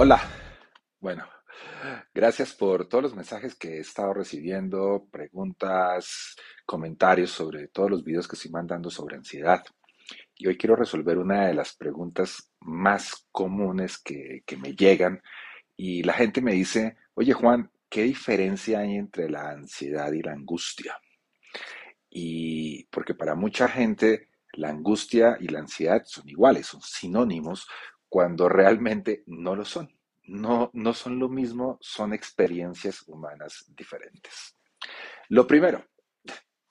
Hola. Bueno, gracias por todos los mensajes que he estado recibiendo, preguntas, comentarios sobre todos los videos que estoy mandando sobre ansiedad. Y hoy quiero resolver una de las preguntas más comunes que, que me llegan. Y la gente me dice, oye Juan, ¿qué diferencia hay entre la ansiedad y la angustia? Y porque para mucha gente la angustia y la ansiedad son iguales, son sinónimos, cuando realmente no lo son. No, no son lo mismo, son experiencias humanas diferentes. Lo primero,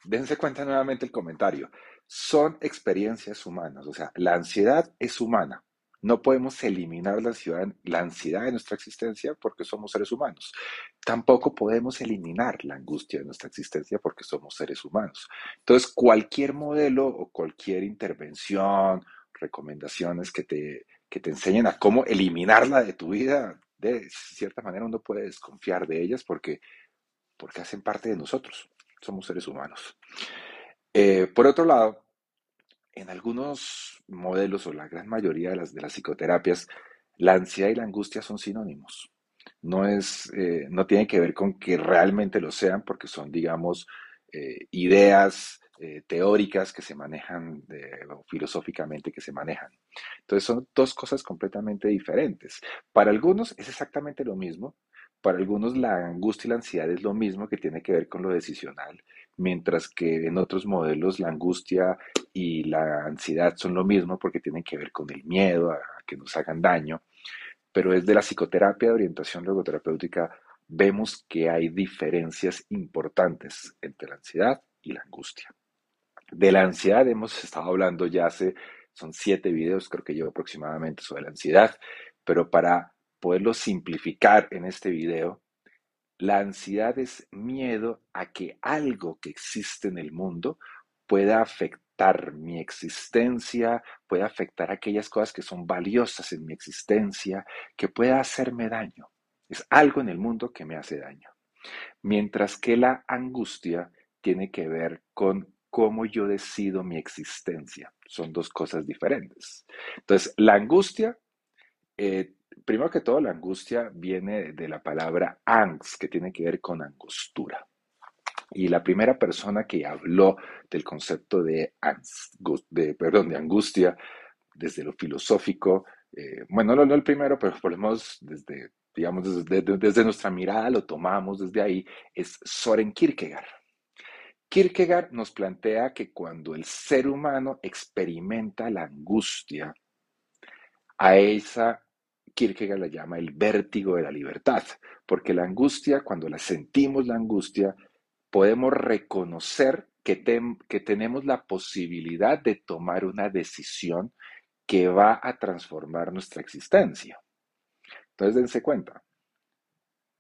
dense cuenta nuevamente el comentario, son experiencias humanas, o sea, la ansiedad es humana. No podemos eliminar la ansiedad, la ansiedad de nuestra existencia porque somos seres humanos. Tampoco podemos eliminar la angustia de nuestra existencia porque somos seres humanos. Entonces, cualquier modelo o cualquier intervención, recomendaciones que te que te enseñen a cómo eliminarla de tu vida, de cierta manera uno puede desconfiar de ellas porque, porque hacen parte de nosotros, somos seres humanos. Eh, por otro lado, en algunos modelos o la gran mayoría de las, de las psicoterapias, la ansiedad y la angustia son sinónimos. No, es, eh, no tiene que ver con que realmente lo sean porque son, digamos, eh, ideas eh, teóricas que se manejan filosóficamente que se manejan. Entonces son dos cosas completamente diferentes. Para algunos es exactamente lo mismo, para algunos la angustia y la ansiedad es lo mismo que tiene que ver con lo decisional, mientras que en otros modelos la angustia y la ansiedad son lo mismo porque tienen que ver con el miedo a que nos hagan daño. Pero desde la psicoterapia de orientación logoterapéutica vemos que hay diferencias importantes entre la ansiedad y la angustia. De la ansiedad hemos estado hablando ya hace, son siete videos, creo que llevo aproximadamente sobre la ansiedad, pero para poderlo simplificar en este video, la ansiedad es miedo a que algo que existe en el mundo pueda afectar mi existencia, pueda afectar aquellas cosas que son valiosas en mi existencia, que pueda hacerme daño. Es algo en el mundo que me hace daño. Mientras que la angustia tiene que ver con cómo yo decido mi existencia. Son dos cosas diferentes. Entonces, la angustia, eh, primero que todo, la angustia viene de la palabra angst, que tiene que ver con angostura. Y la primera persona que habló del concepto de, de, perdón, de angustia desde lo filosófico, eh, bueno, no, no el primero, pero por lo menos desde, digamos, desde, desde nuestra mirada lo tomamos desde ahí, es Soren Kierkegaard. Kierkegaard nos plantea que cuando el ser humano experimenta la angustia, a esa Kierkegaard la llama el vértigo de la libertad, porque la angustia, cuando la sentimos la angustia, podemos reconocer que, que tenemos la posibilidad de tomar una decisión que va a transformar nuestra existencia. Entonces, dense cuenta,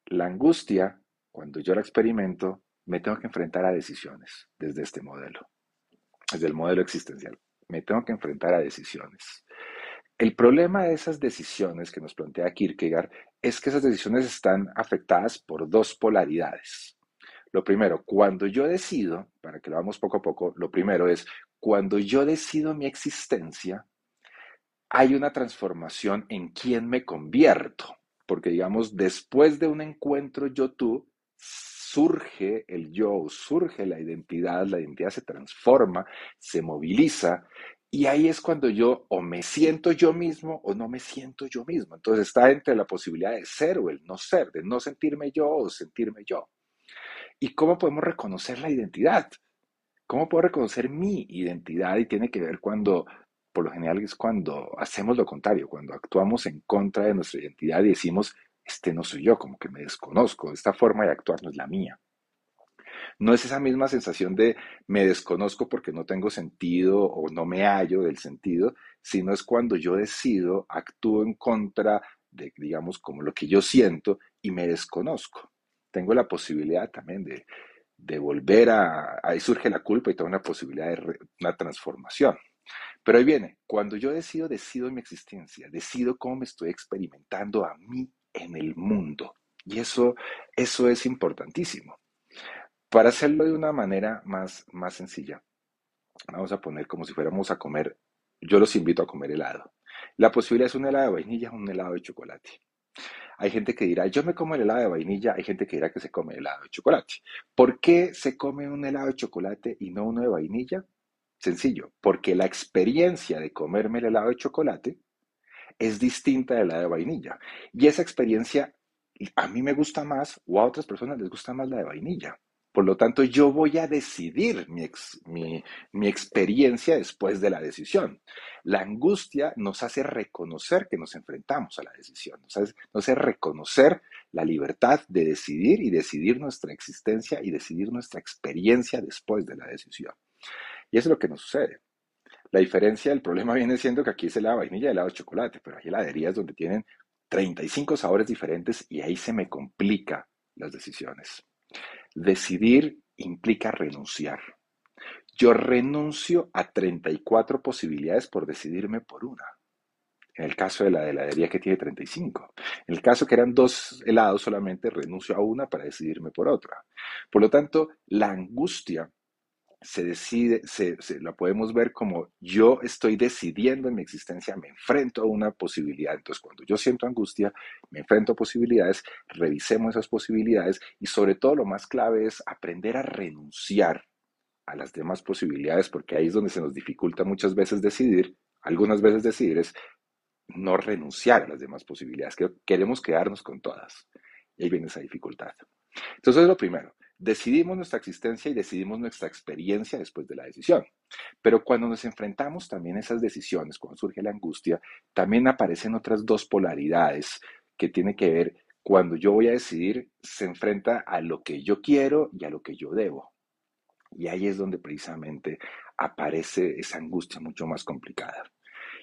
la angustia, cuando yo la experimento, me tengo que enfrentar a decisiones desde este modelo, desde el modelo existencial. Me tengo que enfrentar a decisiones. El problema de esas decisiones que nos plantea Kierkegaard es que esas decisiones están afectadas por dos polaridades. Lo primero, cuando yo decido, para que lo hagamos poco a poco, lo primero es, cuando yo decido mi existencia, hay una transformación en quién me convierto. Porque digamos, después de un encuentro yo-tú, surge el yo, surge la identidad, la identidad se transforma, se moviliza y ahí es cuando yo o me siento yo mismo o no me siento yo mismo. Entonces está entre la posibilidad de ser o el no ser, de no sentirme yo o sentirme yo. ¿Y cómo podemos reconocer la identidad? ¿Cómo puedo reconocer mi identidad? Y tiene que ver cuando, por lo general es cuando hacemos lo contrario, cuando actuamos en contra de nuestra identidad y decimos, este no soy yo, como que me desconozco, esta forma de actuar no es la mía. No es esa misma sensación de me desconozco porque no tengo sentido o no me hallo del sentido, sino es cuando yo decido, actúo en contra de, digamos, como lo que yo siento y me desconozco. Tengo la posibilidad también de, volver a, ahí surge la culpa y toda una posibilidad de una transformación. Pero ahí viene, cuando yo decido, decido mi existencia, decido cómo me estoy experimentando a mí en el mundo. Y eso, eso es importantísimo. Para hacerlo de una manera más, más sencilla, vamos a poner como si fuéramos a comer, yo los invito a comer helado. La posibilidad es un helado de vainilla o un helado de chocolate. Hay gente que dirá, yo me como el helado de vainilla, hay gente que dirá que se come el helado de chocolate. ¿Por qué se come un helado de chocolate y no uno de vainilla? Sencillo, porque la experiencia de comerme el helado de chocolate es distinta de la de vainilla. Y esa experiencia a mí me gusta más o a otras personas les gusta más la de vainilla. Por lo tanto, yo voy a decidir mi, experiencia después de la decisión. La angustia nos hace reconocer que nos enfrentamos a la decisión, nos hace, nos hace reconocer la libertad de decidir y decidir nuestra existencia y decidir nuestra experiencia después de la decisión. Y es lo que nos sucede. La diferencia del problema viene siendo que aquí es la vainilla y el helado de chocolate, pero hay heladerías donde tienen 35 sabores diferentes y ahí se me complica las decisiones. Decidir implica renunciar. Yo renuncio a 34 posibilidades por decidirme por una. En el caso de la heladería que tiene 35. En el caso que eran dos helados, solamente renuncio a una para decidirme por otra. Por lo tanto, la angustia se decide, se, la podemos ver como yo estoy decidiendo en mi existencia, me enfrento a una posibilidad. Entonces, cuando yo siento angustia, me enfrento a posibilidades, revisemos esas posibilidades y sobre todo lo más clave es aprender a renunciar a las demás posibilidades, porque ahí es donde se nos dificulta muchas veces decidir, algunas veces decidir es no renunciar a las demás posibilidades, que queremos quedarnos con todas. Y ahí viene esa dificultad. Entonces, es lo primero. Decidimos nuestra existencia y decidimos nuestra experiencia después de la decisión. Pero cuando nos enfrentamos también a esas decisiones, cuando surge la angustia, también aparecen otras dos polaridades que tienen que ver cuando yo voy a decidir, se enfrenta a lo que yo quiero y a lo que yo debo. Y ahí es donde precisamente aparece esa angustia mucho más complicada.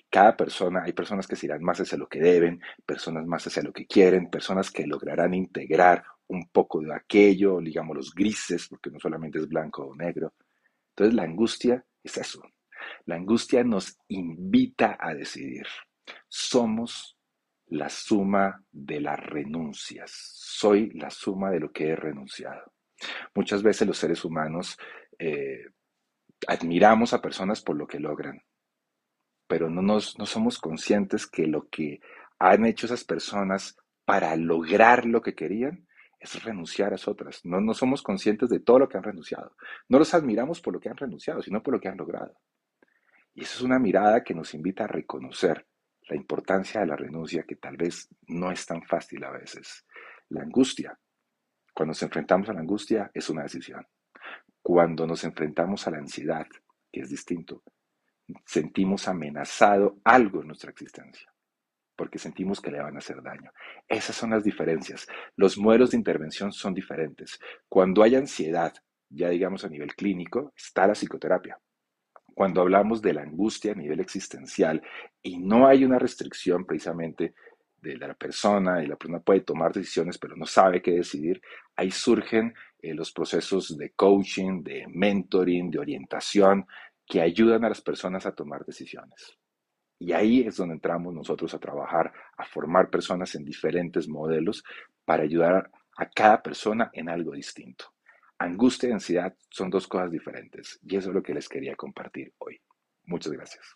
Cada persona, hay personas que se irán más hacia lo que deben, personas más hacia lo que quieren, personas que lograrán integrar un poco de aquello, digamos los grises, porque no solamente es blanco o negro. Entonces la angustia es eso. La angustia nos invita a decidir. Somos la suma de las renuncias. Soy la suma de lo que he renunciado. Muchas veces los seres humanos eh, admiramos a personas por lo que logran, pero no, nos, no somos conscientes que lo que han hecho esas personas para lograr lo que querían es renunciar a otras. No, no somos conscientes de todo lo que han renunciado. No los admiramos por lo que han renunciado, sino por lo que han logrado. Y eso es una mirada que nos invita a reconocer la importancia de la renuncia, que tal vez no es tan fácil a veces. La angustia. Cuando nos enfrentamos a la angustia es una decisión. Cuando nos enfrentamos a la ansiedad, que es distinto, sentimos amenazado algo en nuestra existencia porque sentimos que le van a hacer daño. Esas son las diferencias. Los modelos de intervención son diferentes. Cuando hay ansiedad, ya digamos a nivel clínico, está la psicoterapia. Cuando hablamos de la angustia a nivel existencial y no hay una restricción precisamente de la persona y la persona puede tomar decisiones pero no sabe qué decidir, ahí surgen eh, los procesos de coaching, de mentoring, de orientación que ayudan a las personas a tomar decisiones. Y ahí es donde entramos nosotros a trabajar, a formar personas en diferentes modelos para ayudar a cada persona en algo distinto. Angustia y ansiedad son dos cosas diferentes y eso es lo que les quería compartir hoy. Muchas gracias.